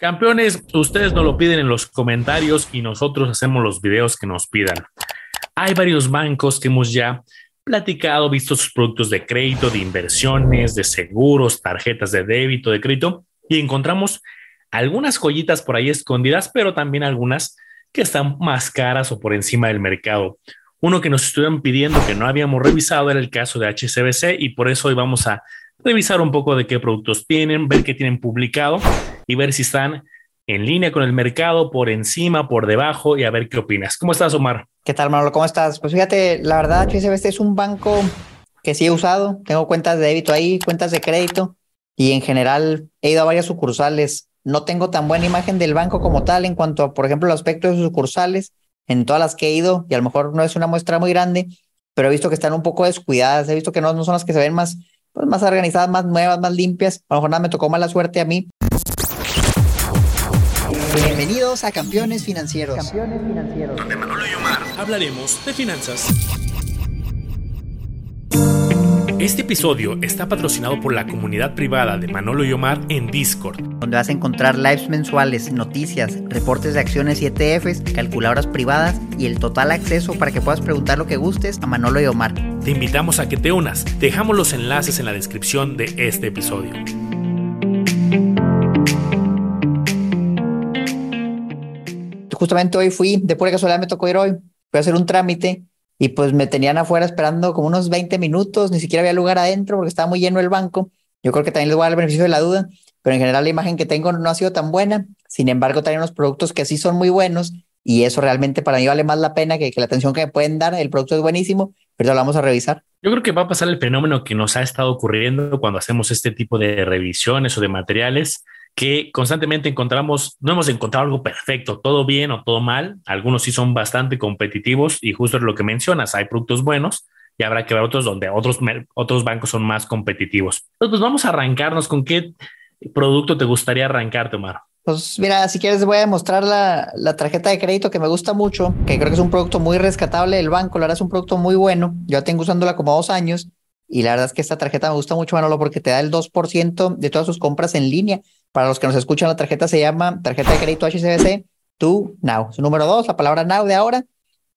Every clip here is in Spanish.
Campeones, ustedes nos lo piden en los comentarios y nosotros hacemos los videos que nos pidan. Hay varios bancos que hemos ya platicado, visto sus productos de crédito, de inversiones, de seguros, tarjetas de débito, de crédito, y encontramos algunas joyitas por ahí escondidas, pero también algunas que están más caras o por encima del mercado. Uno que nos estuvieron pidiendo que no habíamos revisado era el caso de HCBC y por eso hoy vamos a revisar un poco de qué productos tienen, ver qué tienen publicado y ver si están en línea con el mercado, por encima, por debajo y a ver qué opinas. ¿Cómo estás, Omar? ¿Qué tal, Manolo? ¿Cómo estás? Pues fíjate, la verdad, HSBC es un banco que sí he usado. Tengo cuentas de débito ahí, cuentas de crédito y en general he ido a varias sucursales. No tengo tan buena imagen del banco como tal en cuanto a, por ejemplo, el aspecto de sus sucursales en todas las que he ido y a lo mejor no es una muestra muy grande, pero he visto que están un poco descuidadas. He visto que no, no son las que se ven más pues, más organizadas, más nuevas, más limpias. A lo mejor nada me tocó mala suerte a mí. Bienvenidos a Campeones Financieros. Campeones Financieros. Donde Manolo y Omar hablaremos de finanzas. Este episodio está patrocinado por la comunidad privada de Manolo y Omar en Discord, donde vas a encontrar lives mensuales, noticias, reportes de acciones y ETFs, calculadoras privadas y el total acceso para que puedas preguntar lo que gustes a Manolo y Omar. Te invitamos a que te unas. Dejamos los enlaces en la descripción de este episodio. Justamente hoy fui, de pura casualidad me tocó ir hoy, fui a hacer un trámite y pues me tenían afuera esperando como unos 20 minutos, ni siquiera había lugar adentro porque estaba muy lleno el banco. Yo creo que también les voy a dar el beneficio de la duda, pero en general la imagen que tengo no ha sido tan buena. Sin embargo, también unos productos que sí son muy buenos y eso realmente para mí vale más la pena que, que la atención que me pueden dar. El producto es buenísimo, pero lo vamos a revisar. Yo creo que va a pasar el fenómeno que nos ha estado ocurriendo cuando hacemos este tipo de revisiones o de materiales que constantemente encontramos, no hemos encontrado algo perfecto, todo bien o todo mal. Algunos sí son bastante competitivos y justo lo que mencionas, hay productos buenos y habrá que ver otros donde otros, otros bancos son más competitivos. Entonces, pues vamos a arrancarnos con qué producto te gustaría arrancar, Omar. Pues mira, si quieres voy a mostrar la, la, tarjeta de crédito que me gusta mucho, que creo que es un producto muy rescatable del banco, la verdad es un producto muy bueno. Yo tengo usándola como dos años y la verdad es que esta tarjeta me gusta mucho, Manolo, porque te da el 2% de todas sus compras en línea. Para los que nos escuchan, la tarjeta se llama tarjeta de crédito HCBC To Now. Su número dos, la palabra Now de ahora.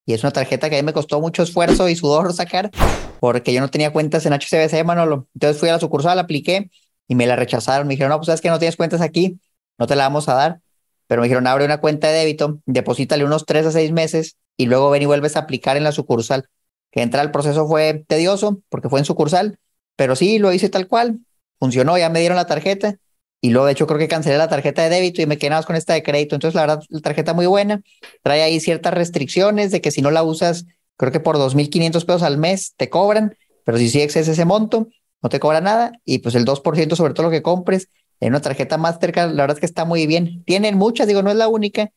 Y es una tarjeta que a mí me costó mucho esfuerzo y sudor sacar porque yo no tenía cuentas en HCBC, Manolo. Entonces fui a la sucursal, apliqué y me la rechazaron. Me dijeron, no, pues sabes que no tienes cuentas aquí, no te la vamos a dar. Pero me dijeron, abre una cuenta de débito, deposítale unos tres a seis meses y luego ven y vuelves a aplicar en la sucursal. Que entrar al proceso fue tedioso porque fue en sucursal, pero sí, lo hice tal cual. Funcionó, ya me dieron la tarjeta y luego, de hecho, creo que cancelé la tarjeta de débito y me quedé con esta de crédito. Entonces, la verdad, la tarjeta muy buena. Trae ahí ciertas restricciones de que si no la usas, creo que por 2.500 pesos al mes te cobran, pero si sí excedes ese monto, no te cobra nada. Y pues el 2% sobre todo lo que compres en una tarjeta Mastercard, la verdad es que está muy bien. Tienen muchas, digo, no es la única,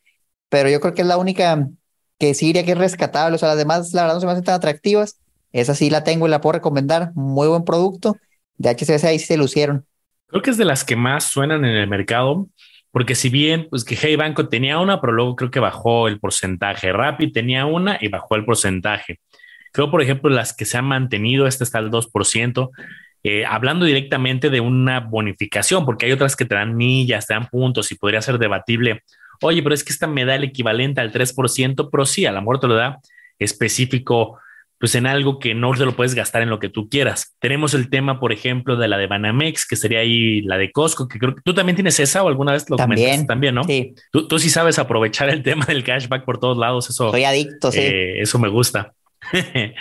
pero yo creo que es la única que sí diría que es rescatable. O sea, las demás, la verdad, no se me hacen tan atractivas. Esa sí la tengo y la puedo recomendar. Muy buen producto. De HCBC ahí sí se lucieron. Creo que es de las que más suenan en el mercado, porque si bien, pues que Hey Banco tenía una, pero luego creo que bajó el porcentaje. Rappi tenía una y bajó el porcentaje. Creo, por ejemplo, las que se han mantenido, esta está al 2%, eh, hablando directamente de una bonificación, porque hay otras que te dan millas, te dan puntos y podría ser debatible. Oye, pero es que esta me da el equivalente al 3%, pero sí, a la muerte lo da específico pues en algo que no te lo puedes gastar en lo que tú quieras. Tenemos el tema, por ejemplo, de la de Banamex, que sería ahí la de Costco, que creo que tú también tienes esa o alguna vez lo también, comentaste también, ¿no? Sí. Tú, tú, sí sabes aprovechar el tema del cashback por todos lados. Eso. Soy adicto, sí. Eh, eso me gusta.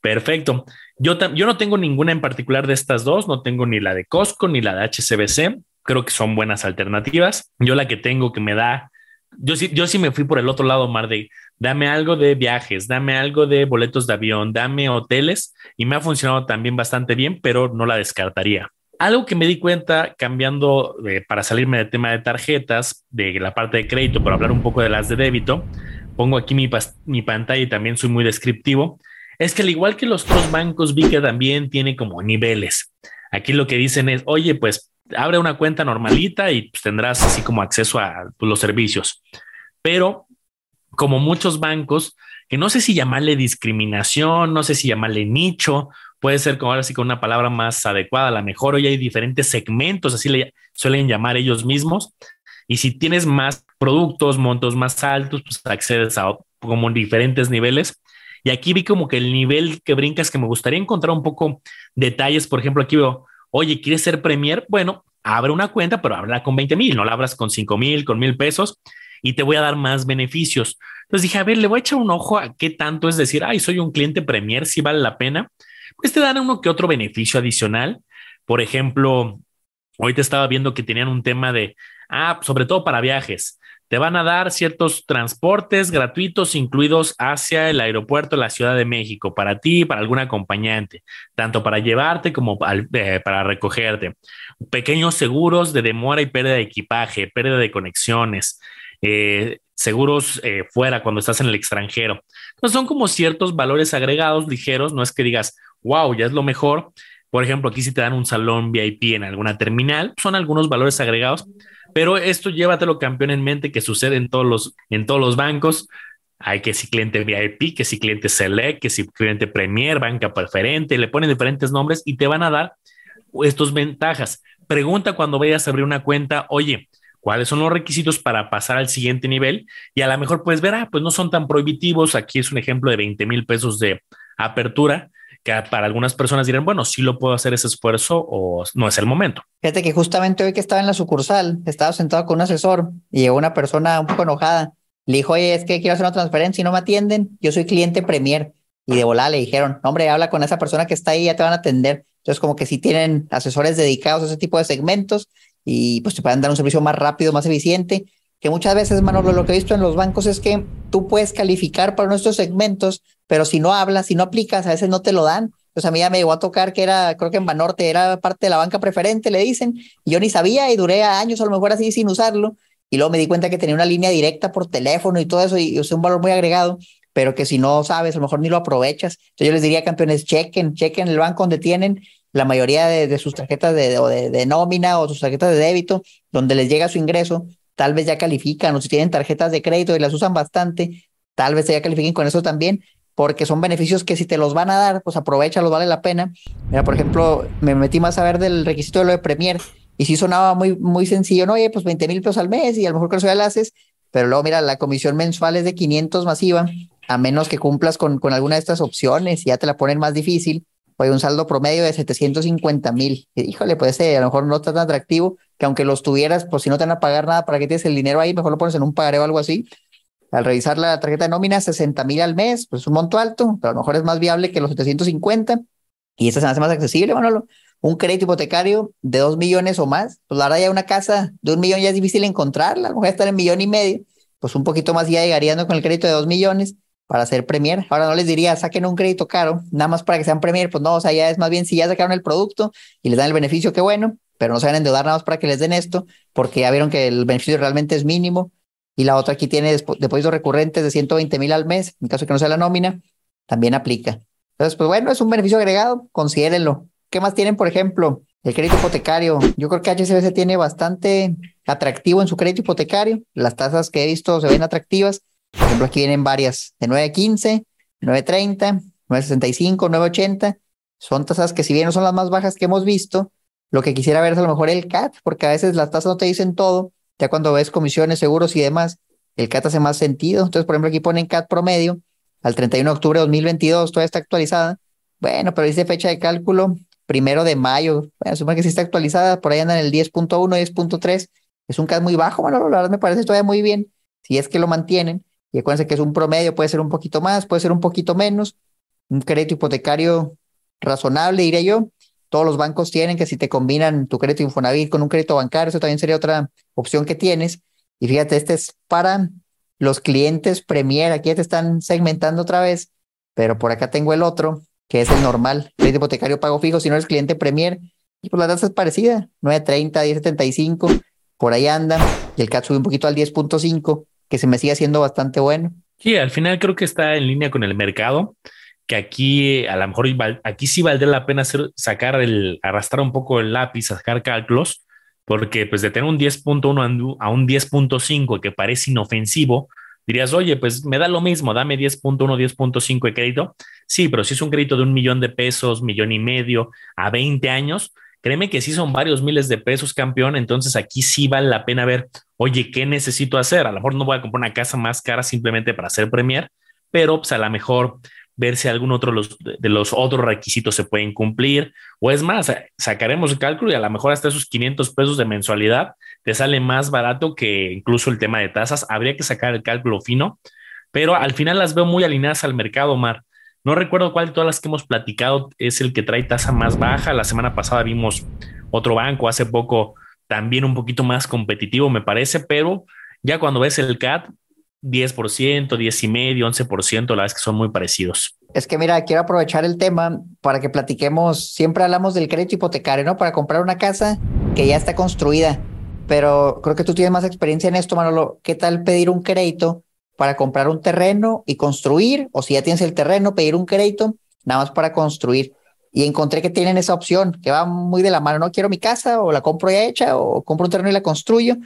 Perfecto. Yo, no tengo ninguna en particular de estas dos, no tengo ni la de Costco ni la de HCBC. Creo que son buenas alternativas. Yo la que tengo que me da yo sí me fui por el otro lado, Mar, de dame algo de viajes, dame algo de boletos de avión, dame hoteles y me ha funcionado también bastante bien, pero no la descartaría. Algo que me di cuenta cambiando para salirme del tema de tarjetas, de la parte de crédito, por hablar un poco de las de débito, pongo aquí mi, pantalla y también soy muy descriptivo, es que al igual que los otros bancos, vi que también tiene como niveles. Aquí lo que dicen es, oye, pues abre una cuenta normalita y pues, tendrás así como acceso a pues, los servicios. Pero como muchos bancos, que no sé si llamarle discriminación, no sé si llamarle nicho, puede ser como ahora sí con una palabra más adecuada, a lo mejor hoy hay diferentes segmentos, así le suelen llamar ellos mismos, Y si tienes más productos, montos más altos, pues accedes a como diferentes niveles. Y aquí vi como que el nivel que brincas que me gustaría encontrar un poco detalles. Por ejemplo, aquí veo, oye, ¿quieres ser Premier? Bueno, abre una cuenta, pero habla con 20 mil, no la abras con 5 mil, con mil pesos y te voy a dar más beneficios. Entonces dije, a ver, le voy a echar un ojo a qué tanto es decir, ay, soy un cliente Premier, si vale la pena. Pues te dan uno que otro beneficio adicional. Por ejemplo, ahorita estaba viendo que tenían un tema de, ah, sobre todo para viajes. Te van a dar ciertos transportes gratuitos incluidos hacia el aeropuerto de la Ciudad de México para ti y para algún acompañante, tanto para llevarte como eh, para recogerte. Pequeños seguros de demora y pérdida de equipaje, pérdida de conexiones, eh, seguros eh, fuera cuando estás en el extranjero. Entonces son como ciertos valores agregados ligeros, no es que digas, wow, ya es lo mejor. Por ejemplo, aquí si te dan un salón VIP en alguna terminal, son algunos valores agregados, pero esto llévatelo campeón en mente que sucede en todos los, en todos los bancos. Hay que si cliente VIP, que si cliente Select, que si cliente Premier, banca preferente, le ponen diferentes nombres y te van a dar estas ventajas. Pregunta cuando vayas a abrir una cuenta, oye, cuáles son los requisitos para pasar al siguiente nivel y a lo mejor puedes ver, ah, pues no son tan prohibitivos. Aquí es un ejemplo de 20 mil pesos de apertura que para algunas personas dirán, bueno, sí lo puedo hacer ese esfuerzo o no es el momento. Fíjate que justamente hoy que estaba en la sucursal, estaba sentado con un asesor y llegó una persona un poco enojada. Le dijo, oye, es que quiero hacer una transferencia y no me atienden. Yo soy cliente Premier. Y de volada le dijeron, hombre, habla con esa persona que está ahí, ya te van a atender. Entonces, como que si tienen asesores dedicados a ese tipo de segmentos y pues te pueden dar un servicio más rápido, más eficiente, que muchas veces, Manolo, lo que he visto en los bancos es que tú puedes calificar para nuestros segmentos, pero si no hablas, si no aplicas, a veces no te lo dan. Pues a mí ya me llegó a tocar que era, creo que en Banorte era parte de la banca preferente, le dicen, y yo ni sabía y duré años a lo mejor así sin usarlo. Y luego me di cuenta que tenía una línea directa por teléfono y todo eso, y usé un valor muy agregado, pero que si no sabes, a lo mejor ni lo aprovechas. Entonces yo les diría, campeones, chequen, chequen el banco donde tienen la mayoría de, sus tarjetas de, de, nómina o sus tarjetas de débito, donde les llega su ingreso, tal vez ya califican, o si tienen tarjetas de crédito y las usan bastante, tal vez ya califiquen con eso también, porque son beneficios que si te los van a dar, pues aprovechalos, vale la pena. Mira, por ejemplo, me metí más a ver del requisito de lo de Premier y sí sonaba muy, muy sencillo, no, oye, pues 20 mil pesos al mes y a lo mejor con eso ya lo haces, pero luego mira, la comisión mensual es de 500 masiva, a menos que cumplas con, con alguna de estas opciones y ya te la ponen más difícil Oye, un saldo promedio de 750 mil. Híjole, puede ser, a lo mejor no está tan atractivo que aunque los tuvieras, pues si no te van a pagar nada, ¿para qué tienes el dinero ahí? Mejor lo pones en un pagaré o algo así. Al revisar la tarjeta de nómina, 60 mil al mes, pues un monto alto, pero a lo mejor es más viable que los 750. Y esta se hace más accesible, Manolo. Un crédito hipotecario de 2 millones o más, pues la ya una casa de un millón ya es difícil encontrarla, a lo mejor estar en millón y medio, pues un poquito más ya llegarían con el crédito de 2 millones para ser Premier. Ahora no les diría, saquen un crédito caro, nada más para que sean Premier, pues no, o sea, ya es más bien si ya sacaron el producto y les dan el beneficio, qué bueno, pero no se van a endeudar nada más para que les den esto, porque ya vieron que el beneficio realmente es mínimo. Y la otra aquí tiene depósitos recurrentes de 120 mil al mes, en caso de que no sea la nómina, también aplica. Entonces, pues bueno, es un beneficio agregado, considérenlo. ¿Qué más tienen, por ejemplo? El crédito hipotecario. Yo creo que HSBC tiene bastante atractivo en su crédito hipotecario. Las tasas que he visto se ven atractivas. Por ejemplo, aquí vienen varias de 9.15, 9.30, 9.65, 9.80. Son tasas que si bien no son las más bajas que hemos visto, lo que quisiera ver es a lo mejor el CAT, porque a veces las tasas no te dicen todo. Ya cuando ves comisiones, seguros y demás, el CAT hace más sentido. Entonces, por ejemplo, aquí ponen CAT promedio al 31 de octubre de 2022, todavía está actualizada. Bueno, pero dice fecha de cálculo, primero de mayo. Bueno, supone que sí está actualizada, por ahí andan el 10.1, 10.3. Es un CAT muy bajo, bueno, la verdad me parece todavía muy bien, si es que lo mantienen. Y acuérdense que es un promedio, puede ser un poquito más, puede ser un poquito menos. Un crédito hipotecario razonable, diría yo. Todos los bancos tienen que si te combinan tu crédito Infonavit con un crédito bancario, eso también sería otra opción que tienes. Y fíjate, este es para los clientes Premier. Aquí te están segmentando otra vez, pero por acá tengo el otro, que es el normal, crédito hipotecario pago fijo. Si no eres cliente Premier, y pues la tasa es parecida, 9.30, 10.75, por ahí anda. Y el CAT sube un poquito al 10.5 que se me sigue haciendo bastante bueno. Sí, al final creo que está en línea con el mercado, que aquí a lo mejor aquí sí valdría la pena hacer, sacar el, arrastrar un poco el lápiz, sacar cálculos, porque pues de tener un 10.1 a un 10.5 que parece inofensivo, dirías, oye, pues me da lo mismo, dame 10.1, 10.5 de crédito. Sí, pero si es un crédito de un millón de pesos, millón y medio a 20 años, créeme que sí son varios miles de pesos, campeón. Entonces aquí sí vale la pena ver, oye, ¿qué necesito hacer? A lo mejor no voy a comprar una casa más cara simplemente para hacer Premier, pero pues a lo mejor ver si algún otro de los otros requisitos se pueden cumplir. O es más, sacaremos el cálculo y a lo mejor hasta esos 500 pesos de mensualidad te sale más barato que incluso el tema de tasas. Habría que sacar el cálculo fino, pero al final las veo muy alineadas al mercado, Omar. No recuerdo cuál de todas las que hemos platicado es el que trae tasa más baja. La semana pasada vimos otro banco, hace poco también un poquito más competitivo, me parece, pero ya cuando ves el CAT, 10%, 10 y medio, 11%, la verdad es que son muy parecidos. Es que mira, quiero aprovechar el tema para que platiquemos, siempre hablamos del crédito hipotecario, ¿no? Para comprar una casa que ya está construida, pero creo que tú tienes más experiencia en esto, Manolo. ¿Qué tal pedir un crédito para comprar un terreno y construir? O si ya tienes el terreno, pedir un crédito nada más para construir y encontré que tienen esa opción que va muy de la mano. No quiero mi casa o la compro ya hecha o compro un terreno y la construyo.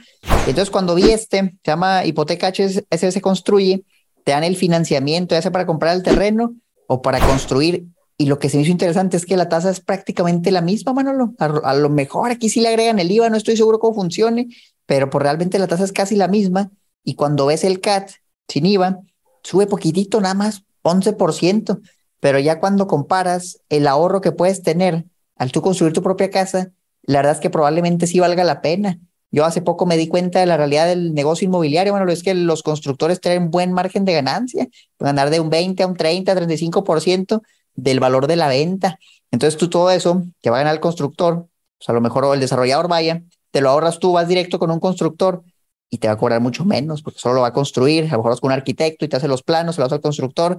Entonces, cuando vi este, se llama Hipoteca HSBC Construye, te dan el financiamiento, ya sea para comprar el terreno o para construir. Y lo que se me hizo interesante es que la tasa es prácticamente la misma, Manolo. A, lo mejor aquí sí le agregan el IVA, no estoy seguro cómo funcione, pero pues realmente la tasa es casi la misma. Y cuando ves el CAT sin IVA, sube poquitito, nada más 11% pero ya cuando comparas el ahorro que puedes tener al tú construir tu propia casa, la verdad es que probablemente sí valga la pena. Yo hace poco me di cuenta de la realidad del negocio inmobiliario. Bueno, es que los constructores tienen buen margen de ganancia, ganar de un 20 a un 30, 35% del valor de la venta. Entonces tú todo eso que va a ganar el constructor, pues a lo mejor el desarrollador vaya, te lo ahorras tú, vas directo con un constructor y te va a cobrar mucho menos porque solo lo va a construir, a lo mejor vas con un arquitecto y te hace los planos, se lo hace al constructor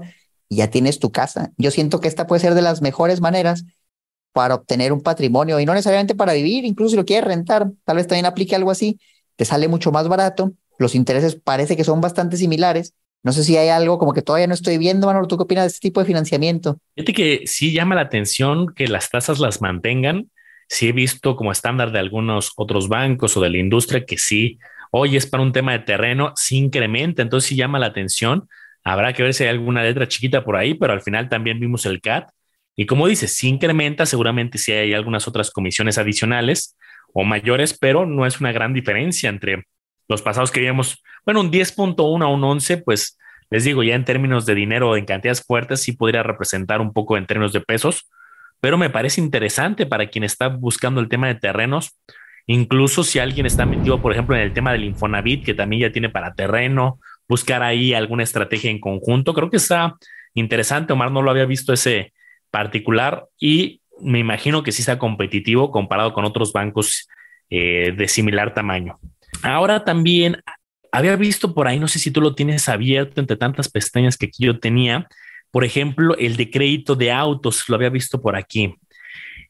y ya tienes tu casa. Yo siento que esta puede ser de las mejores maneras para obtener un patrimonio y no necesariamente para vivir, incluso si lo quieres rentar, tal vez también aplique algo así, te sale mucho más barato, los intereses parece que son bastante similares. No sé si hay algo como que todavía no estoy viendo, Manolo, ¿tú qué opinas de este tipo de financiamiento? Fíjate que sí llama la atención que las tasas las mantengan. Sí he visto como estándar de algunos otros bancos o de la industria que sí, hoy es para un tema de terreno, sí incrementa, entonces sí llama la atención Habrá que ver si hay alguna letra chiquita por ahí, pero al final también vimos el CAT. Y como dices, si incrementa, seguramente si hay algunas otras comisiones adicionales o mayores, pero no es una gran diferencia entre los pasados que vimos. Bueno, un 10.1 a un 11, pues les digo, ya en términos de dinero en cantidades fuertes, sí podría representar un poco en términos de pesos, pero me parece interesante para quien está buscando el tema de terrenos. Incluso si alguien está metido, por ejemplo, en el tema del Infonavit, que también ya tiene para terreno, buscar ahí alguna estrategia en conjunto. Creo que está interesante. Omar no lo había visto ese particular y me imagino que sí está competitivo comparado con otros bancos eh, de similar tamaño. Ahora también había visto por ahí, no sé si tú lo tienes abierto entre tantas pestañas que aquí yo tenía, por ejemplo, el de crédito de autos, lo había visto por aquí.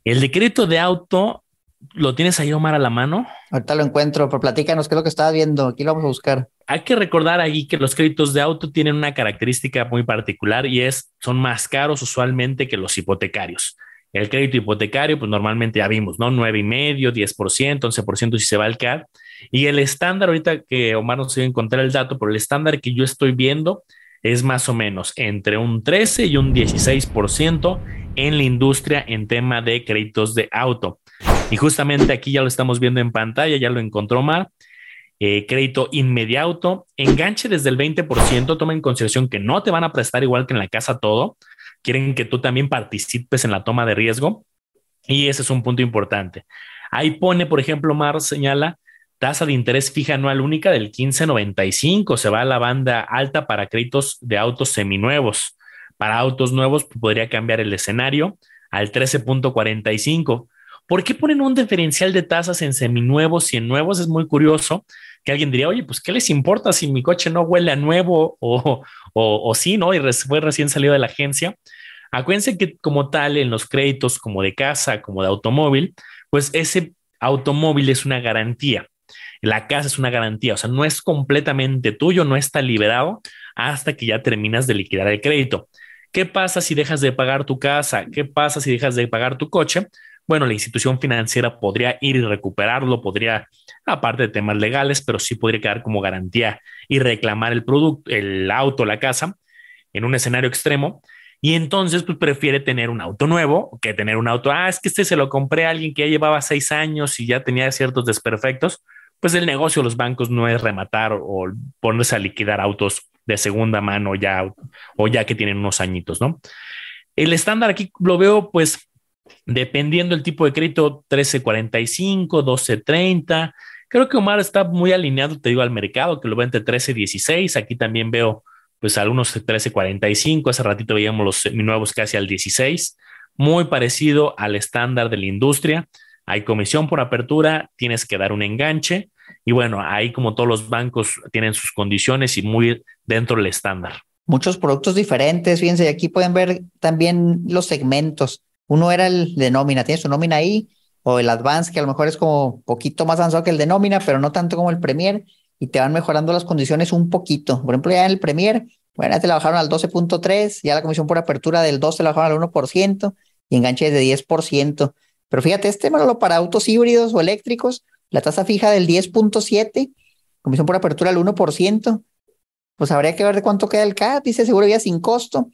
El de crédito de auto ¿Lo tienes ahí, Omar, a la mano? Ahorita lo encuentro, pero platícanos qué es lo que estabas viendo. Aquí lo vamos a buscar. Hay que recordar ahí que los créditos de auto tienen una característica muy particular y es son más caros usualmente que los hipotecarios. El crédito hipotecario, pues normalmente ya vimos, ¿no? 9,5, 10%, 11% si se va al CAD. Y el estándar, ahorita que Omar no se a encontrar el dato, pero el estándar que yo estoy viendo es más o menos entre un 13 y un 16% en la industria en tema de créditos de auto. Y justamente aquí ya lo estamos viendo en pantalla, ya lo encontró Mar. Eh, crédito inmediato, enganche desde el 20%, toma en consideración que no te van a prestar igual que en la casa todo, quieren que tú también participes en la toma de riesgo y ese es un punto importante. Ahí pone, por ejemplo, Mar señala tasa de interés fija anual única del 15.95, se va a la banda alta para créditos de autos seminuevos. Para autos nuevos podría cambiar el escenario al 13.45. ¿Por qué ponen un diferencial de tasas en seminuevos y en nuevos? Es muy curioso que alguien diría, oye, pues, ¿qué les importa si mi coche no huele a nuevo o, o, sí, ¿no? Y fue recién salido de la agencia. Acuérdense que como tal, en los créditos como de casa, como de automóvil, pues ese automóvil es una garantía. La casa es una garantía, o sea, no es completamente tuyo, no está liberado hasta que ya terminas de liquidar el crédito. ¿Qué pasa si dejas de pagar tu casa? ¿Qué pasa si dejas de pagar tu coche? Bueno, la institución financiera podría ir y recuperarlo, podría, aparte de temas legales, pero sí podría quedar como garantía y reclamar el producto, el auto, la casa, en un escenario extremo. y entonces pues prefiere tener un auto nuevo que tener un auto, ah, es que este se lo compré a alguien que ya llevaba seis años y ya tenía ciertos desperfectos, pues el negocio de los bancos no es rematar o ponerse a liquidar autos de segunda mano ya o ya que tienen unos añitos, ¿no? El estándar aquí lo veo pues dependiendo del tipo de crédito 1345, 1230. Creo que Omar está muy alineado, te digo, al mercado, que lo ve entre 1316. Aquí también veo pues algunos 1345. Hace ratito veíamos los nuevos casi al 16. Muy parecido al estándar de la industria. Hay comisión por apertura, tienes que dar un enganche. Y bueno, ahí como todos los bancos tienen sus condiciones y muy dentro del estándar. Muchos productos diferentes, fíjense, aquí pueden ver también los segmentos. Uno era el de nómina, tiene su nómina ahí, o el Advance, que a lo mejor es como poquito más avanzado que el de nómina, pero no tanto como el Premier, y te van mejorando las condiciones un poquito. Por ejemplo, ya en el Premier, bueno, te la bajaron al 12.3, ya la comisión por apertura del 2 te la bajaron al 1%, y enganche de 10%. Pero fíjate, este malo para autos híbridos o eléctricos, la tasa fija del 10.7, comisión por apertura al 1%, pues habría que ver de cuánto queda el CAT, dice seguro ya sin costo.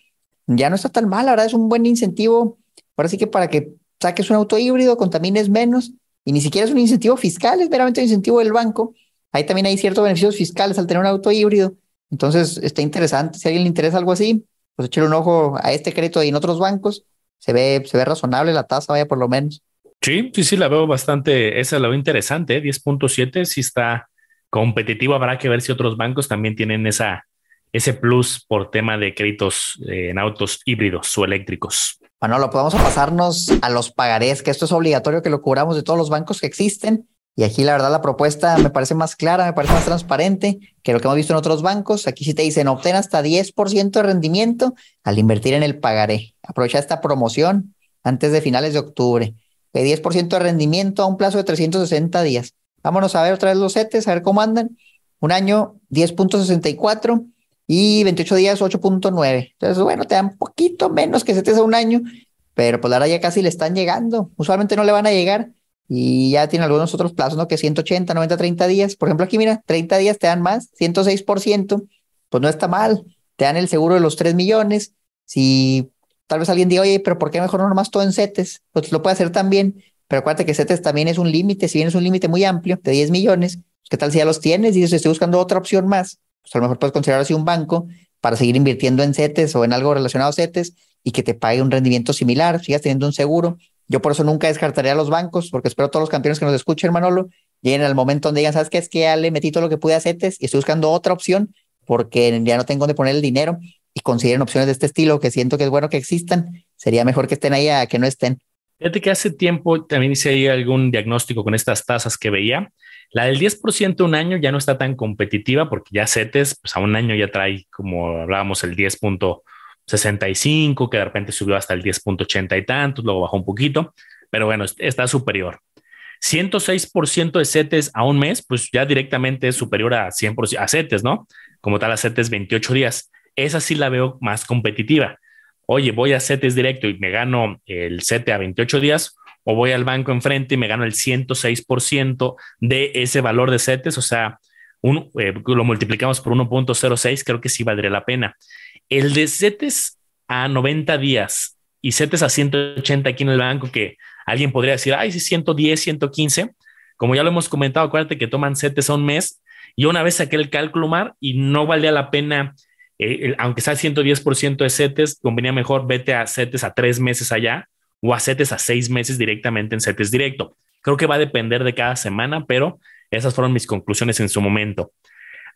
Ya no está tan mal, la verdad es un buen incentivo. Ahora sí que para que saques un auto híbrido, contamines menos, y ni siquiera es un incentivo fiscal, es meramente un incentivo del banco. Ahí también hay ciertos beneficios fiscales al tener un auto híbrido. Entonces está interesante. Si a alguien le interesa algo así, pues echarle un ojo a este crédito y en otros bancos. Se ve, se ve razonable la tasa, vaya por lo menos. Sí, sí, sí, la veo bastante, esa la veo interesante, ¿eh? 10.7, sí está competitivo, habrá que ver si otros bancos también tienen esa, ese plus por tema de créditos eh, en autos híbridos o eléctricos. Bueno, lo podemos pasarnos a los pagarés, que esto es obligatorio que lo cubramos de todos los bancos que existen. Y aquí la verdad la propuesta me parece más clara, me parece más transparente que lo que hemos visto en otros bancos. Aquí sí te dicen obtén hasta 10% de rendimiento al invertir en el pagaré. Aprovecha esta promoción antes de finales de octubre de 10% de rendimiento a un plazo de 360 días. Vámonos a ver otra vez los CETES, a ver cómo andan. Un año 10.64 y 28 días 8.9. Entonces, bueno, te dan poquito menos que CETES a un año, pero pues ahora ya casi le están llegando. Usualmente no le van a llegar y ya tiene algunos otros plazos, ¿no? Que 180, 90, 30 días. Por ejemplo, aquí mira, 30 días te dan más, 106%, pues no está mal. Te dan el seguro de los 3 millones. Si Tal vez alguien diga, oye, pero ¿por qué mejor no nomás todo en CETES? Pues lo puede hacer también, pero acuérdate que CETES también es un límite, si bien es un límite muy amplio de 10 millones, pues, ¿qué tal si ya los tienes y dices, estoy buscando otra opción más? Pues a lo mejor puedes considerar así un banco para seguir invirtiendo en CETES o en algo relacionado a CETES y que te pague un rendimiento similar, sigas teniendo un seguro. Yo por eso nunca descartaría a los bancos, porque espero todos los campeones que nos escuchen, Manolo, lleguen al momento donde digan, ¿sabes qué? Es que ya le metí todo lo que pude a CETES y estoy buscando otra opción porque ya no tengo dónde poner el dinero y consideren opciones de este estilo, que siento que es bueno que existan, sería mejor que estén ahí a que no estén. Fíjate que hace tiempo también hice ahí algún diagnóstico con estas tasas que veía. La del 10% un año ya no está tan competitiva porque ya CETES, pues a un año ya trae, como hablábamos, el 10.65, que de repente subió hasta el 10.80 y tantos, luego bajó un poquito, pero bueno, está superior. 106% de CETES a un mes, pues ya directamente es superior a 100% a CETES, ¿no? Como tal, a CETES 28 días esa sí la veo más competitiva. Oye, voy a CETES directo y me gano el CETE a 28 días, o voy al banco enfrente y me gano el 106% de ese valor de CETES, o sea, eh, lo multiplicamos por 1.06, creo que sí valdría la pena. El de CETES a 90 días y CETES a 180 aquí en el banco, que alguien podría decir, ay, sí, 110, 115. Como ya lo hemos comentado, acuérdate que toman CETES a un mes. y una vez saqué el cálculo, Mar, y no valía la pena eh, aunque sea 110% de CETES, convenía mejor vete a CETES a tres meses allá o a CETES a seis meses directamente en CETES directo. Creo que va a depender de cada semana, pero esas fueron mis conclusiones en su momento.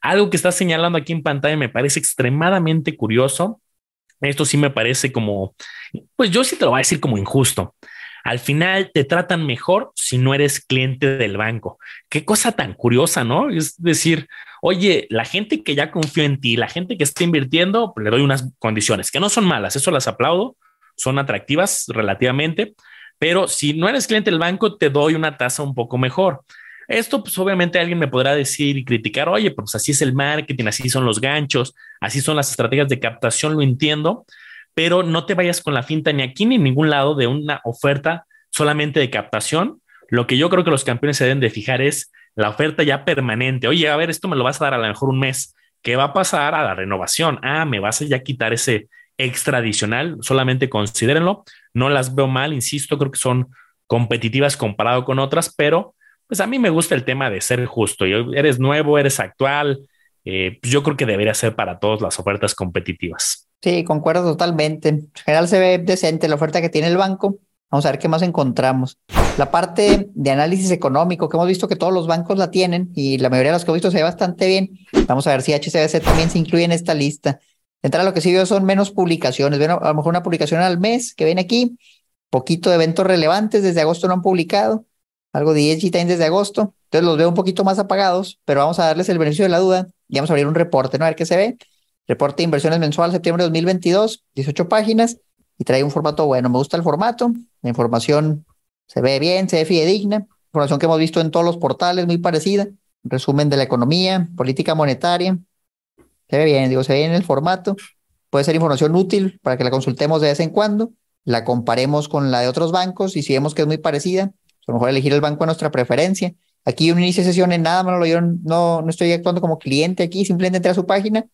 Algo que está señalando aquí en pantalla me parece extremadamente curioso. Esto sí me parece como, pues yo sí te lo voy a decir como injusto. Al final te tratan mejor si no eres cliente del banco. Qué cosa tan curiosa, ¿no? Es decir, oye, la gente que ya confió en ti, la gente que está invirtiendo, le doy unas condiciones que no son malas, eso las aplaudo, son atractivas relativamente, pero si no eres cliente del banco, te doy una tasa un poco mejor. Esto, pues obviamente alguien me podrá decir y criticar, oye, pues así es el marketing, así son los ganchos, así son las estrategias de captación, lo entiendo, pero no te vayas con la finta ni aquí ni en ningún lado de una oferta solamente de captación. Lo que yo creo que los campeones se deben de fijar es la oferta ya permanente. Oye, a ver, esto me lo vas a dar a lo mejor un mes. ¿Qué va a pasar a la renovación? Ah, me vas a ya quitar ese, extra adicional, solamente considérenlo. No las veo mal, insisto, creo que son competitivas comparado con otras, pero pues a mí me gusta el tema de ser justo. eres nuevo, eres actual, eh, pues yo creo que debería ser para todos las ofertas competitivas. Sí, concuerdo totalmente. En general se ve decente la oferta que tiene el banco. Vamos a ver qué más encontramos. La parte de análisis económico, que hemos visto que todos los bancos la tienen y la mayoría de los que he visto se ve bastante bien. Vamos a ver si HCBC también se incluye en esta lista. Entrar lo que sí veo son menos publicaciones. Ven a lo mejor una publicación al mes que viene aquí, poquito de eventos relevantes, desde agosto no han publicado, algo de ESG también desde agosto, entonces los veo un poquito más apagados, pero vamos a darles el beneficio de la duda y vamos a abrir un reporte, ¿no? A ver qué se ve. Reporte de inversiones mensual, septiembre de 2022, 18 páginas y trae un formato bueno. Me gusta el formato, la información se ve bien, se ve fidedigna, información que hemos visto en todos los portales, muy parecida. Resumen de la economía, política monetaria. Se ve bien, digo, se ve bien el formato. Puede ser información útil para que la consultemos de vez en cuando, la comparemos con la de otros bancos y si vemos que es muy parecida, pues a lo mejor elegir el banco a nuestra preferencia. Aquí un inicio de sesión en nada, me lo no, no estoy actuando como cliente aquí, simplemente entré a su página.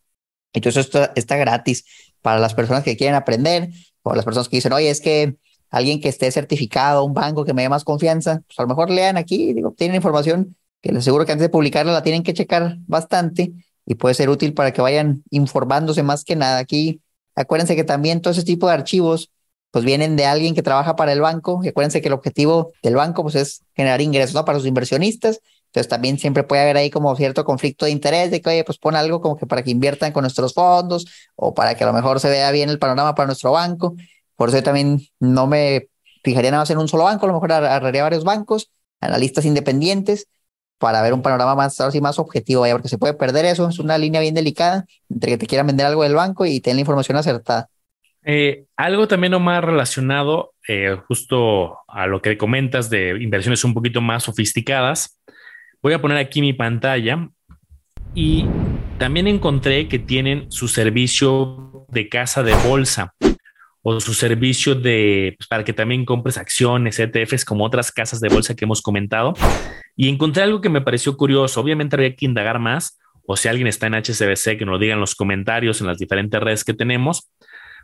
Entonces esto está gratis para las personas que quieren aprender o las personas que dicen, oye, es que alguien que esté certificado, un banco que me dé más confianza, pues a lo mejor lean aquí, digo, tienen información que les aseguro que antes de publicarla la tienen que checar bastante y puede ser útil para que vayan informándose más que nada. Aquí acuérdense que también todo ese tipo de archivos pues vienen de alguien que trabaja para el banco y acuérdense que el objetivo del banco pues es generar ingresos ¿no? para sus inversionistas. Entonces también siempre puede haber ahí como cierto conflicto de interés de que, oye, pues pon algo como que para que inviertan con nuestros fondos o para que a lo mejor se vea bien el panorama para nuestro banco. Por eso también no me fijaría nada más en un solo banco, a lo mejor agarraría varios bancos, analistas independientes, para ver un panorama más, ahora más objetivo, porque se puede perder eso, es una línea bien delicada entre que te quieran vender algo del banco y tener la información acertada. Eh, algo también no más relacionado eh, justo a lo que comentas de inversiones un poquito más sofisticadas. Voy a poner aquí mi pantalla y también encontré que tienen su servicio de casa de bolsa o su servicio de pues, para que también compres acciones, ETFs como otras casas de bolsa que hemos comentado. Y encontré algo que me pareció curioso. Obviamente habría que indagar más o si alguien está en HSBC que nos lo diga en los comentarios en las diferentes redes que tenemos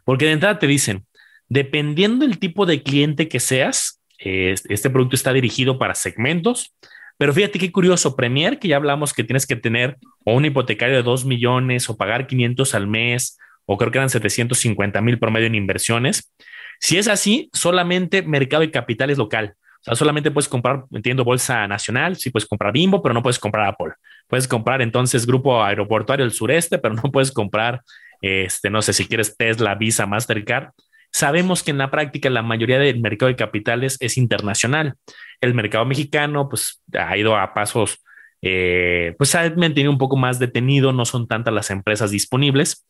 porque de entrada te dicen, dependiendo del tipo de cliente que seas, este producto está dirigido para segmentos, pero fíjate qué curioso, Premier, que ya hablamos que tienes que tener o un hipotecario de 2 millones o pagar 500 al mes, o creo que eran 750 mil promedio en inversiones. Si es así, solamente mercado y capital es local. Solamente puedes comprar, entiendo, bolsa nacional, sí puedes comprar Bimbo, pero no puedes comprar Apple. Puedes comprar entonces Grupo Aeroportuario del Sureste, pero no puedes comprar este, no sé si quieres Tesla, Visa, Mastercard. Sabemos que en la práctica la mayoría del mercado de capitales es internacional. El mercado mexicano, pues, ha ido a pasos, eh, pues, ha mantenido un poco más detenido, no son tantas las empresas disponibles.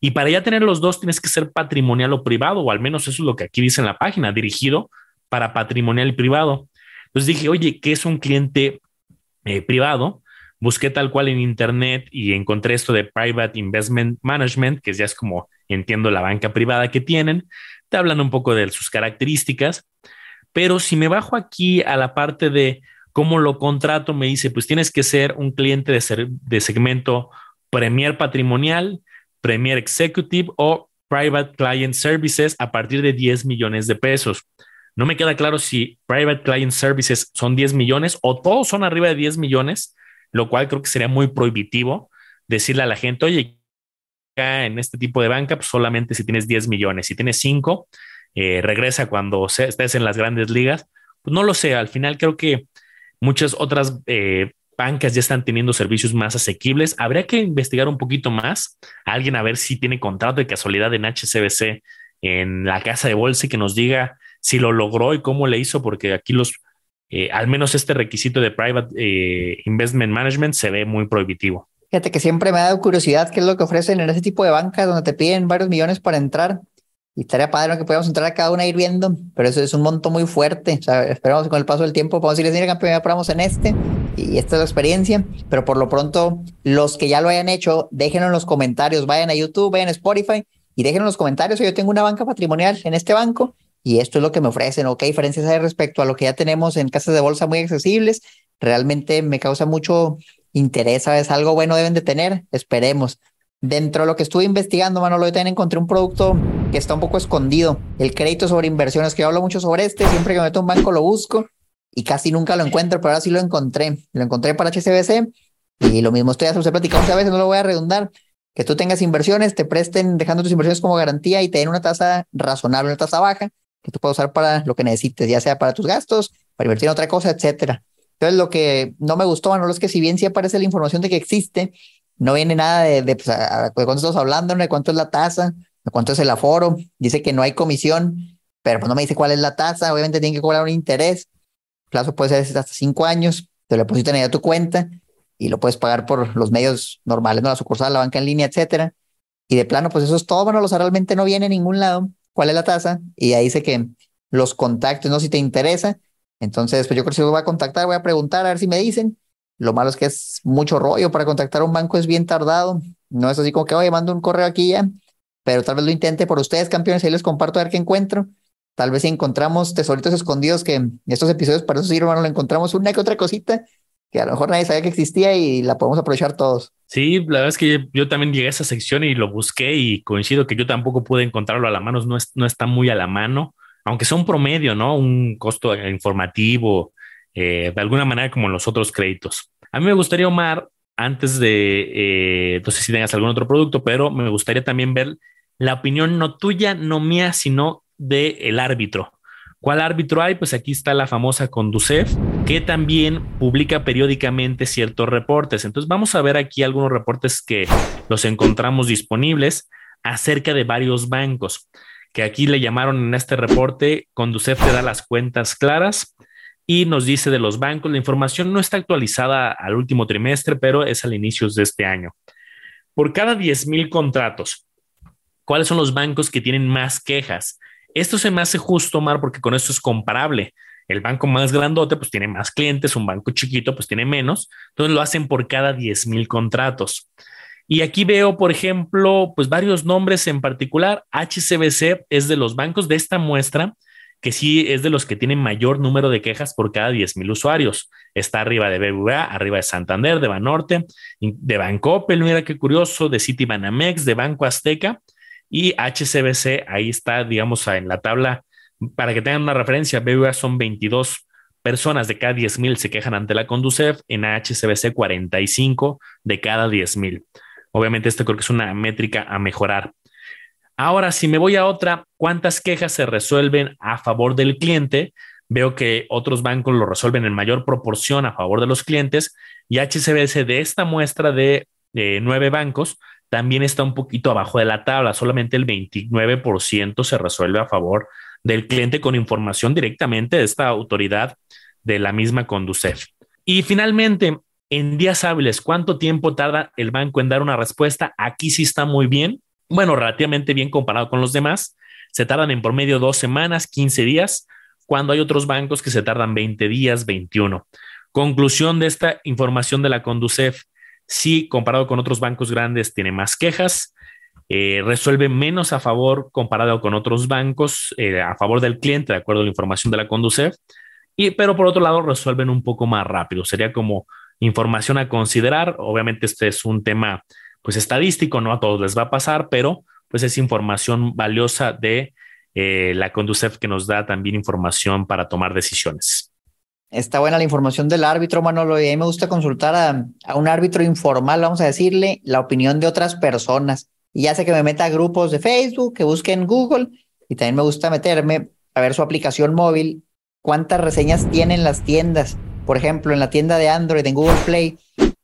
Y para ya tener los dos tienes que ser patrimonial o privado, o al menos eso es lo que aquí dice en la página, dirigido para patrimonial y privado. Entonces dije, oye, ¿qué es un cliente eh, privado? busqué tal cual en internet y encontré esto de Private Investment Management, que ya es como entiendo la banca privada que tienen. Te hablan un poco de sus características, pero si me bajo aquí a la parte de cómo lo contrato, me dice, pues tienes que ser un cliente de, de segmento Premier Patrimonial, Premier Executive o Private Client Services a partir de 10 millones de pesos. No me queda claro si Private Client Services son 10 millones o todos son arriba de 10 millones, lo cual creo que sería muy prohibitivo decirle a la gente, oye, en este tipo de banca, pues solamente si tienes 10 millones, si tienes 5, eh, regresa cuando estés en las grandes ligas. Pues no lo sé, al final creo que muchas otras eh, bancas ya están teniendo servicios más asequibles. Habría que investigar un poquito más, alguien a ver si tiene contrato de casualidad en HCBC en la casa de bolsa y que nos diga si lo logró y cómo le hizo, porque aquí los eh, al menos este requisito de Private eh, Investment Management se ve muy prohibitivo. Fíjate que siempre me ha dado curiosidad qué es lo que ofrecen en ese tipo de bancas donde te piden varios millones para entrar. Y estaría padre que podamos entrar a cada una ir viendo, pero eso es un monto muy fuerte. Esperamos que con el paso del tiempo podamos decirles, mira, campeón, ya probamos en este y esta es la experiencia. Pero por lo pronto, los que ya lo hayan hecho, déjenlo en los comentarios, vayan a YouTube, vayan a Spotify y déjenlo en los comentarios. Yo tengo una banca patrimonial en este banco y esto es lo que me ofrecen o qué diferencias hay respecto a lo que ya tenemos en casas de bolsa muy accesibles. Realmente me causa mucho interés, ¿sabes? Algo bueno deben de tener, esperemos. Dentro de lo que estuve investigando, Manolo, yo también encontré un producto que está un poco escondido. El crédito sobre inversiones, que yo hablo mucho sobre este. Siempre que me meto a un banco lo busco y casi nunca lo encuentro, pero ahora sí lo encontré. Lo encontré para HSBC y lo mismo estoy haciendo, platicamos a veces, no lo voy a redundar. Que tú tengas inversiones, te presten dejando tus inversiones como garantía y te den una tasa razonable, una tasa baja, que tú puedas usar para lo que necesites, ya sea para tus gastos, para invertir en otra cosa, etcétera. Entonces, lo que no me gustó, Manolo, es que si bien sí aparece la información de que existe, no viene nada de, de, pues, cuánto estamos hablando, de cuánto es la tasa, de cuánto es el aforo. Dice que no hay comisión, pero pues no me dice cuál es la tasa. Obviamente tiene que cobrar un interés. El plazo puede ser hasta cinco años. Te lo depositan ahí a tu cuenta y lo puedes pagar por los medios normales, ¿no? La sucursal, la banca en línea, etcétera. Y de plano, pues eso es todo, bueno, o sea, realmente no viene en ningún lado cuál es la tasa. Y ahí dice que los contactos, ¿no? Si te interesa. Entonces, pues yo creo que si lo voy a contactar, voy a preguntar a ver si me dicen. Lo malo es que es mucho rollo para contactar a un banco, es bien tardado. No es así como que, oye, mando un correo aquí ya, pero tal vez lo intente por ustedes, campeones, ahí les comparto a ver qué encuentro. Tal vez si encontramos tesoritos escondidos que en estos episodios para eso hermano, le encontramos una que otra cosita que a lo mejor nadie sabía que existía y la podemos aprovechar todos. Sí, la verdad es que yo también llegué a esa sección y lo busqué y coincido que yo tampoco pude encontrarlo a la mano, no, es, no está muy a la mano, aunque sea un promedio, ¿no? Un costo informativo, eh, de alguna manera como en los otros créditos. A mí me gustaría, Omar, antes de, eh, no sé si tengas algún otro producto, pero me gustaría también ver la opinión no tuya, no mía, sino del el árbitro. ¿Cuál árbitro hay? Pues aquí está la famosa Conducef, que también publica periódicamente ciertos reportes. Entonces vamos a ver aquí algunos reportes que los encontramos disponibles acerca de varios bancos, que aquí le llamaron en este reporte, Conducef te da las cuentas claras, y nos dice de los bancos, la información no está actualizada al último trimestre, pero es al inicio de este año. Por cada 10 mil contratos, ¿cuáles son los bancos que tienen más quejas? Esto se me hace justo, Mar, porque con esto es comparable. El banco más grandote, pues tiene más clientes, un banco chiquito, pues tiene menos. Entonces lo hacen por cada 10 mil contratos. Y aquí veo, por ejemplo, pues varios nombres en particular. HCBC es de los bancos de esta muestra que sí es de los que tienen mayor número de quejas por cada 10 mil usuarios. Está arriba de BBVA, arriba de Santander, de Banorte, de Bancoppel, mira qué curioso, de Citibanamex, de Banco Azteca y HCBC, ahí está, digamos, en la tabla, para que tengan una referencia, BBVA son 22 personas de cada 10 mil se quejan ante la Conducef, en HCBC 45 de cada 10 mil. Obviamente, esto creo que es una métrica a mejorar. Ahora, si me voy a otra, ¿cuántas quejas se resuelven a favor del cliente? Veo que otros bancos lo resuelven en mayor proporción a favor de los clientes y HCBS de esta muestra de nueve bancos también está un poquito abajo de la tabla, solamente el 29% se resuelve a favor del cliente con información directamente de esta autoridad de la misma Conducef. Y finalmente, en días hábiles, ¿cuánto tiempo tarda el banco en dar una respuesta? Aquí sí está muy bien, bueno, relativamente bien comparado con los demás. Se tardan en promedio dos semanas, 15 días, cuando hay otros bancos que se tardan 20 días, 21. Conclusión de esta información de la Conducef, sí, comparado con otros bancos grandes, tiene más quejas, eh, resuelve menos a favor comparado con otros bancos, eh, a favor del cliente, de acuerdo a la información de la Conducef, y, pero por otro lado resuelven un poco más rápido. Sería como información a considerar. Obviamente este es un tema pues estadístico, no a todos les va a pasar, pero pues es información valiosa de eh, la Conducef que nos da también información para tomar decisiones. Está buena la información del árbitro, Manolo, y a mí me gusta consultar a, a, un árbitro informal, vamos a decirle, la opinión de otras personas. Y ya sé que me meta a grupos de Facebook, que busque en Google, y también me gusta meterme a ver su aplicación móvil, cuántas reseñas tienen las tiendas. Por ejemplo, en la tienda de Android, en Google Play,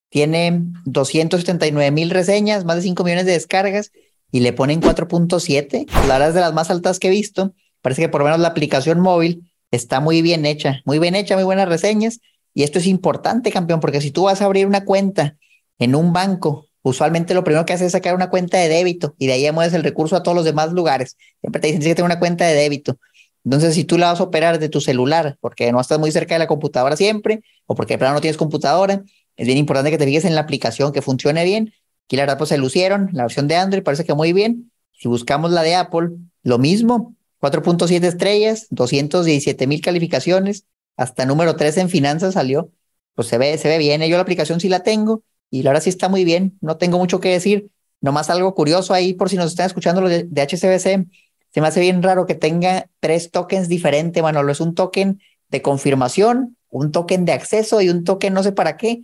tiene 279 mil reseñas, más de 5 millones de descargas y le ponen 4.7. La verdad es de las más altas que he visto. Parece que por lo menos la aplicación móvil está muy bien hecha, muy bien hecha, muy buenas reseñas. Y esto es importante, campeón, porque si tú vas a abrir una cuenta en un banco, usualmente lo primero que haces es sacar una cuenta de débito y de ahí mueves el recurso a todos los demás lugares. Siempre te dicen que tener una cuenta de débito. Entonces, si tú la vas a operar de tu celular, porque no estás muy cerca de la computadora siempre, o porque de plano no tienes computadora, es bien importante que te fijes en la aplicación, que funcione bien. Aquí la verdad pues se lucieron, la versión de Android parece que muy bien. Si buscamos la de Apple, lo mismo, 4.7 estrellas, 217 mil calificaciones, hasta número 3 en finanzas salió. Pues se ve, se ve bien. Yo la aplicación sí la tengo y la verdad sí está muy bien. No tengo mucho que decir. Nomás algo curioso ahí, por si nos están escuchando los de, de HSBC, se me hace bien raro que tenga tres tokens diferentes, Manolo. Es un token de confirmación, un token de acceso y un token no sé para qué.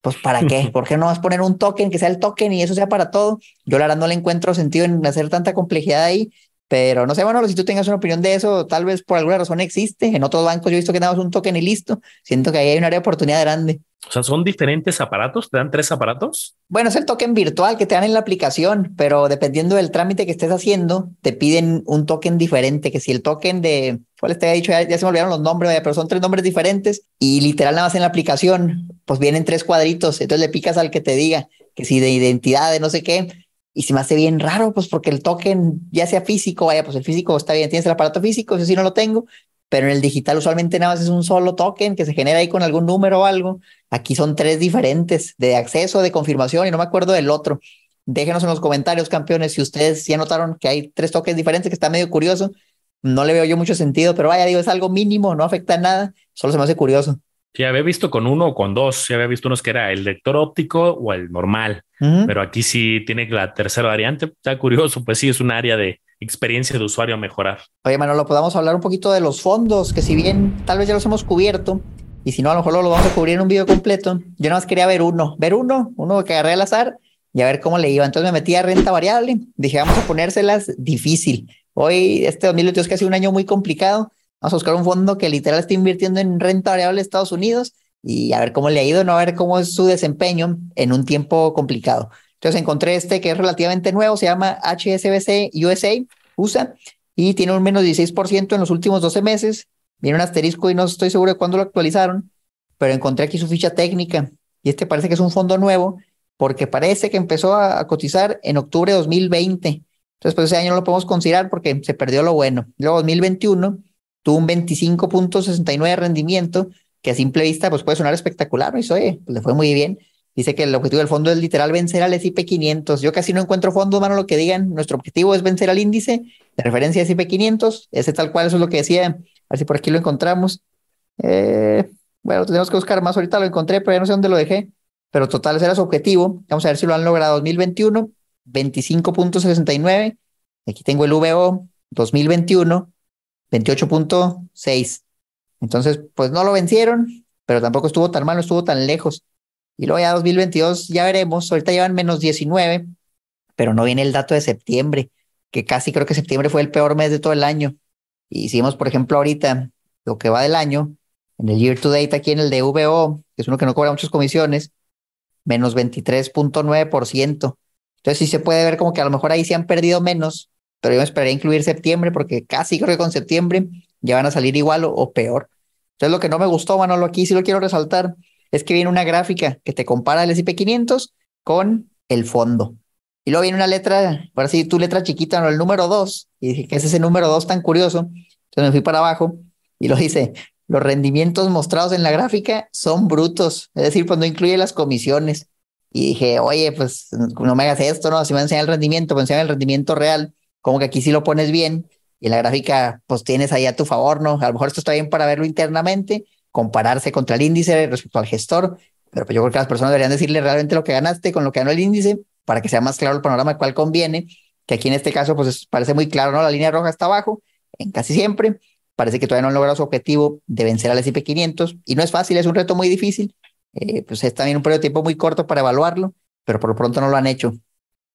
Pues para qué, ¿por qué no vas a poner un token que sea el token y eso sea para todo? Yo la verdad no le encuentro sentido en hacer tanta complejidad ahí, pero no sé, bueno, si tú tengas una opinión de eso, tal vez por alguna razón existe. En otros bancos yo he visto que damos un token y listo. Siento que ahí hay un área de oportunidad grande. O sea, son diferentes aparatos, te dan tres aparatos. Bueno, es el token virtual que te dan en la aplicación, pero dependiendo del trámite que estés haciendo, te piden un token diferente. Que si el token de, ¿cuál te había dicho? Ya, se me olvidaron los nombres, pero son tres nombres diferentes y literal nada más en la aplicación, pues vienen tres cuadritos. Entonces le picas al que te diga que si de identidad, de no sé qué. Y se me hace bien raro, pues porque el token, ya sea físico, vaya, pues el físico está bien, tienes el aparato físico, eso sí no lo tengo, pero en el digital usualmente nada más es un solo token que se genera ahí con algún número o algo. Aquí son tres diferentes de acceso, de confirmación y no me acuerdo del otro. Déjenos en los comentarios, campeones, si ustedes ya notaron que hay tres tokens diferentes, que está medio curioso. No le veo yo mucho sentido, pero vaya, digo, es algo mínimo, no afecta nada, solo se me hace curioso. Sí, había visto con uno o con dos, sí había visto unos que era el lector óptico o el normal, pero aquí sí tiene la tercera variante. Está curioso, pues sí, es un área de, experiencia de usuario a mejorar. Oye, Manolo, podamos hablar un poquito de los fondos, que si bien tal vez ya los hemos cubierto, y si no, a lo mejor lo vamos a cubrir en un video completo. Yo nada más quería ver uno, ver uno, uno que agarré al azar y a ver cómo le iba. Entonces me metí a renta variable, dije, vamos a ponérselas difícil. Hoy, este 2022 que ha sido un año muy complicado, vamos a buscar un fondo que literal esté invirtiendo en renta variable de Estados Unidos y a ver cómo le ha ido, no a ver cómo es su desempeño en un tiempo complicado. Entonces encontré este que es relativamente nuevo, se llama HSBC USA, USA, y tiene un menos 16% en los últimos 12 meses. Viene un asterisco y no estoy seguro de cuándo lo actualizaron, pero encontré aquí su ficha técnica y este parece que es un fondo nuevo porque parece que empezó a, cotizar en octubre de 2020. Entonces, pues ese año no lo podemos considerar porque se perdió lo bueno. Luego, 2021 tuvo un 25.69 de rendimiento, que a simple vista pues puede sonar espectacular, ¿no? Y pues le fue muy bien. Dice que el objetivo del fondo es literal vencer al S&P 500. Yo casi no encuentro fondos, mano, lo que digan. Nuestro objetivo es vencer al índice de referencia S&P 500. Ese tal cual, eso es lo que decía. A ver si por aquí lo encontramos. Eh, bueno, tenemos que buscar más. Ahorita lo encontré, pero ya no sé dónde lo dejé. Pero total, ese era su objetivo. Vamos a ver si lo han logrado. 2021, 25.69. Aquí tengo el VO 2021, 28.6. Entonces, pues no lo vencieron, pero tampoco estuvo tan mal, no estuvo tan lejos. Y luego ya 2022 ya veremos, ahorita llevan menos 19, pero no viene el dato de septiembre, que casi creo que septiembre fue el peor mes de todo el año. Y si por ejemplo, ahorita lo que va del año, en el year to date aquí en el de VO, que es uno que no cobra muchas comisiones, menos 23.9%. Entonces sí se puede ver como que a lo mejor ahí se han perdido menos, pero yo me esperaría incluir septiembre porque casi creo que con septiembre ya van a salir igual o, o peor. Entonces lo que no me gustó, Manolo, aquí sí lo quiero resaltar, es que viene una gráfica que te compara el S&P 500 con el fondo. Y luego viene una letra, ahora sí, tu letra chiquita, no, el número 2. Y dije, ¿qué es ese número 2 tan curioso? Entonces me fui para abajo y lo dice, los rendimientos mostrados en la gráfica son brutos, es decir, pues no incluye las comisiones. Y dije, oye, pues no me hagas esto, ¿no? Si me enseñan el rendimiento, pues enseñan el rendimiento real, como que aquí sí lo pones bien y la gráfica, pues tienes ahí a tu favor, ¿no? A lo mejor esto está bien para verlo internamente, compararse contra el índice respecto al gestor, pero pues yo creo que las personas deberían decirle realmente lo que ganaste con lo que ganó el índice para que sea más claro el panorama de cuál conviene, que aquí en este caso pues parece muy claro, ¿no? La línea roja está abajo, en casi siempre, parece que todavía no han logrado su objetivo de vencer al S&P 500 y no es fácil, es un reto muy difícil, eh, pues es también un periodo de tiempo muy corto para evaluarlo, pero por lo pronto no lo han hecho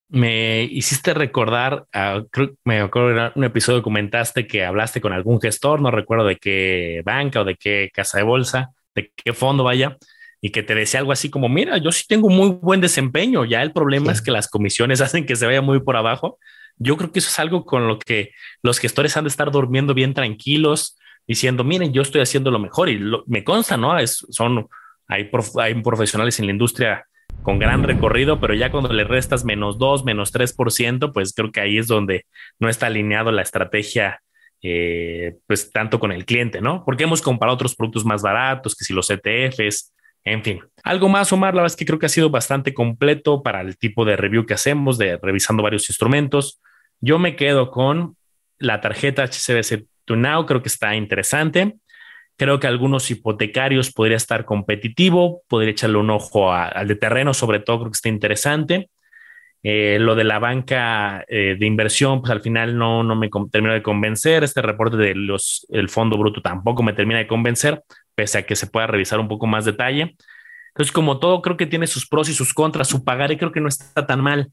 me hiciste recordar, creo, me acuerdo un episodio que comentaste que hablaste con algún gestor, no recuerdo de qué banca o de qué casa de bolsa, de qué fondo vaya, y que te decía algo así como, mira, yo sí tengo muy buen desempeño, ya el problema es que las comisiones hacen que se vaya muy por abajo. Yo creo que eso es algo con lo que los gestores han de estar durmiendo bien tranquilos, diciendo, miren, yo estoy haciendo lo mejor y me consta, ¿no? Es, son, hay, hay profesionales en la industria con gran recorrido, pero ya cuando le restas menos 2, menos 3%, pues creo que ahí es donde no está alineado la estrategia, eh, pues tanto con el cliente, ¿no? Porque hemos comparado otros productos más baratos, que si los ETFs, en fin. Algo más, Omar, la verdad es que creo que ha sido bastante completo para el tipo de review que hacemos, de revisando varios instrumentos. Yo me quedo con la tarjeta HCBC To Now, creo que está interesante. Creo que algunos hipotecarios podría estar competitivo, podría echarle un ojo al de terreno, sobre todo creo que está interesante. Eh, lo de la banca eh, de inversión, pues al final no, no me terminó de convencer. Este reporte del el Fondo Bruto tampoco me termina de convencer, pese a que se pueda revisar un poco más detalle. Entonces, como todo, creo que tiene sus pros y sus contras. Su pagar creo que no está tan mal.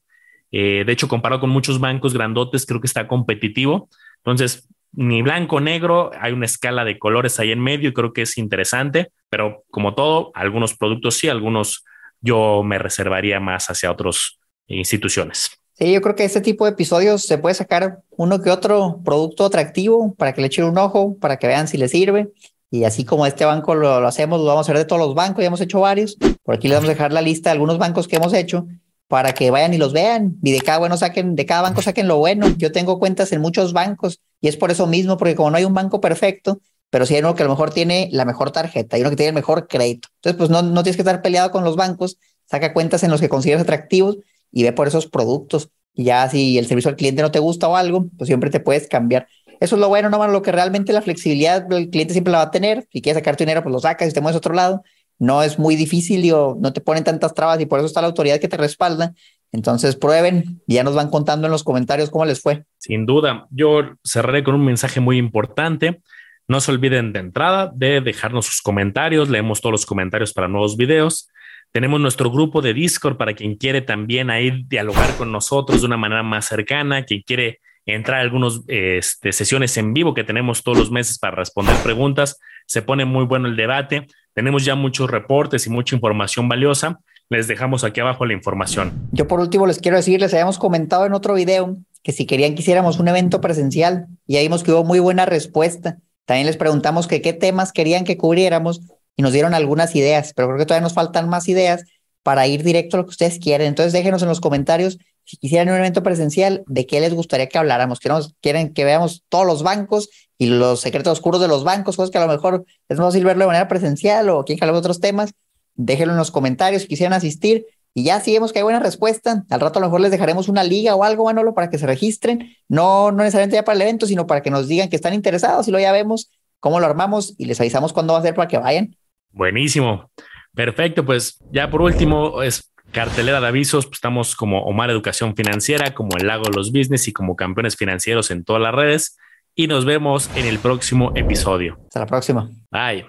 Eh, de hecho, comparado con muchos bancos grandotes, creo que está competitivo. Entonces, ni blanco, negro, hay una escala de colores ahí en medio y creo que es interesante, pero como todo, algunos productos sí, algunos yo me reservaría más hacia otros instituciones. Sí, yo creo que este tipo de episodios se puede sacar uno que otro producto atractivo para que le echen un ojo, para que vean si les sirve. Y así como este banco lo, hacemos, lo vamos a hacer de todos los bancos, ya hemos hecho varios. Por aquí les vamos a dejar la lista de algunos bancos que hemos hecho para que vayan y los vean y de cada bueno saquen, de cada banco saquen lo bueno. Yo tengo cuentas en muchos bancos y es por eso mismo, porque como no hay un banco perfecto, pero sí hay uno que a lo mejor tiene la mejor tarjeta, hay uno que tiene el mejor crédito. Entonces, pues no, no tienes que estar peleado con los bancos, saca cuentas en los que consideras atractivos y ve por esos productos. Y ya si el servicio al cliente no te gusta o algo, pues siempre te puedes cambiar. Eso es lo bueno, no lo que realmente la flexibilidad el cliente siempre la va a tener. Si quieres sacar tu dinero, pues lo sacas y te mueves a otro lado. No es muy difícil, digo, no te ponen tantas trabas y por eso está la autoridad que te respalda. Entonces prueben, ya nos van contando en los comentarios cómo les fue. Sin duda, yo cerraré con un mensaje muy importante. No se olviden de entrada de dejarnos sus comentarios, leemos todos los comentarios para nuevos videos. Tenemos nuestro grupo de Discord para quien quiere también ahí dialogar con nosotros de una manera más cercana, quien quiere entrar a algunas este, sesiones en vivo que tenemos todos los meses para responder preguntas. Se pone muy bueno el debate. Tenemos ya muchos reportes y mucha información valiosa. Les dejamos aquí abajo la información. Yo por último les quiero decir, les habíamos comentado en otro video que si querían que hiciéramos un evento presencial y ahí vimos que hubo muy buena respuesta. También les preguntamos que qué temas querían que cubriéramos y nos dieron algunas ideas, pero creo que todavía nos faltan más ideas para ir directo a lo que ustedes quieren. Entonces déjenos en los comentarios si quisieran un evento presencial, de qué les gustaría que habláramos. Queremos, quieren que veamos todos los bancos y los secretos oscuros de los bancos, cosas que a lo mejor es más fácil verlo de manera presencial o quieren que de otros temas. Déjenlo en los comentarios si quisieran asistir. Y ya si vemos que hay buena respuesta, al rato a lo mejor les dejaremos una liga o algo, Manolo, para que se registren. No, no necesariamente ya para el evento, sino para que nos digan que están interesados y lo ya vemos cómo lo armamos y les avisamos cuándo va a ser para que vayan. Buenísimo. Perfecto, pues ya por último es cartelera de avisos, pues estamos como Omar Educación Financiera, como el Lago de los Business y como campeones financieros en todas las redes. Y nos vemos en el próximo episodio. Hasta la próxima. Bye.